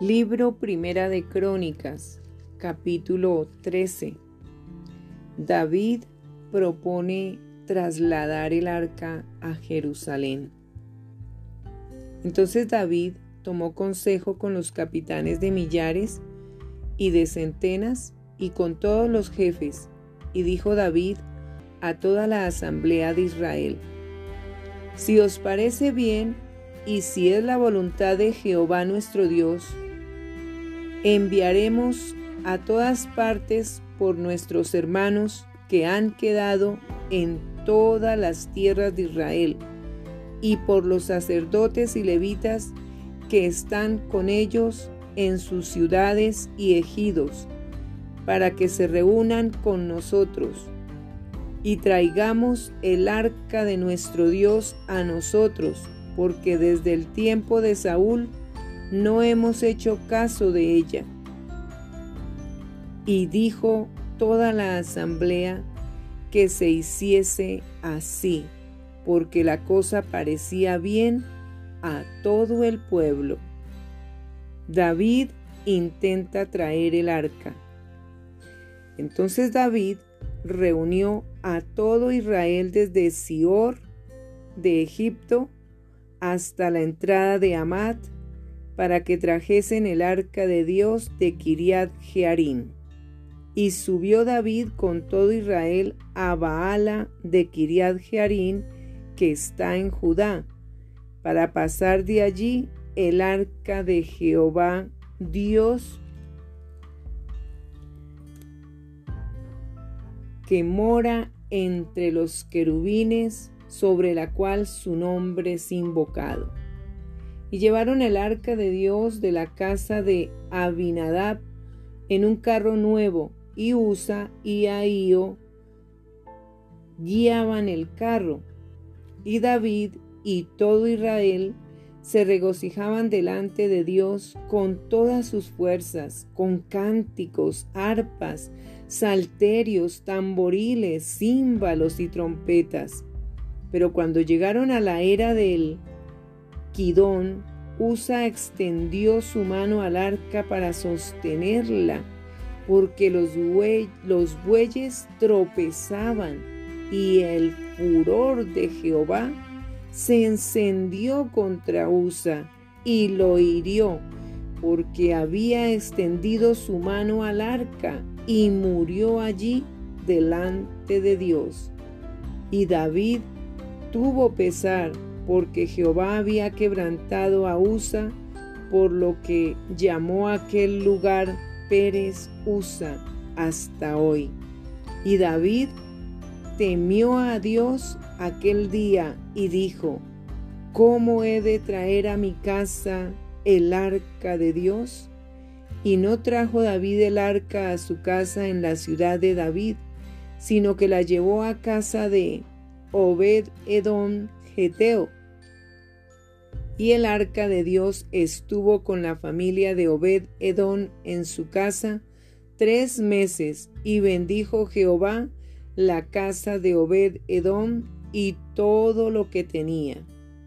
Libro Primera de Crónicas, capítulo 13. David propone trasladar el arca a Jerusalén. Entonces David tomó consejo con los capitanes de millares y de centenas y con todos los jefes, y dijo David a toda la asamblea de Israel, Si os parece bien, y si es la voluntad de Jehová nuestro Dios, enviaremos a todas partes por nuestros hermanos que han quedado en todas las tierras de Israel, y por los sacerdotes y levitas que están con ellos en sus ciudades y ejidos, para que se reúnan con nosotros y traigamos el arca de nuestro Dios a nosotros, porque desde el tiempo de Saúl no hemos hecho caso de ella. Y dijo toda la asamblea que se hiciese así, porque la cosa parecía bien a todo el pueblo. David intenta traer el arca. Entonces David reunió a todo Israel desde Sior de Egipto hasta la entrada de Amat para que trajesen el arca de Dios de Kiriat Jearim. Y subió David con todo Israel a Baala de Kiriat Jearim, que está en Judá, para pasar de allí el arca de Jehová Dios que mora entre los querubines sobre la cual su nombre es invocado. Y llevaron el arca de Dios de la casa de Abinadab en un carro nuevo, y Usa y Ahío guiaban el carro, y David y todo Israel se regocijaban delante de Dios con todas sus fuerzas, con cánticos, arpas, salterios, tamboriles, címbalos y trompetas. Pero cuando llegaron a la era del Quidón, Usa extendió su mano al arca para sostenerla, porque los, los bueyes tropezaban y el furor de Jehová se encendió contra Usa y lo hirió, porque había extendido su mano al arca y murió allí delante de Dios. Y David tuvo pesar porque Jehová había quebrantado a Usa, por lo que llamó aquel lugar Pérez Usa hasta hoy. Y David temió a Dios aquel día y dijo, ¿cómo he de traer a mi casa el arca de Dios? Y no trajo David el arca a su casa en la ciudad de David, sino que la llevó a casa de Obed Edom Geteo. Y el arca de Dios estuvo con la familia de Obed Edom en su casa tres meses, y bendijo Jehová la casa de Obed Edom y todo lo que tenía.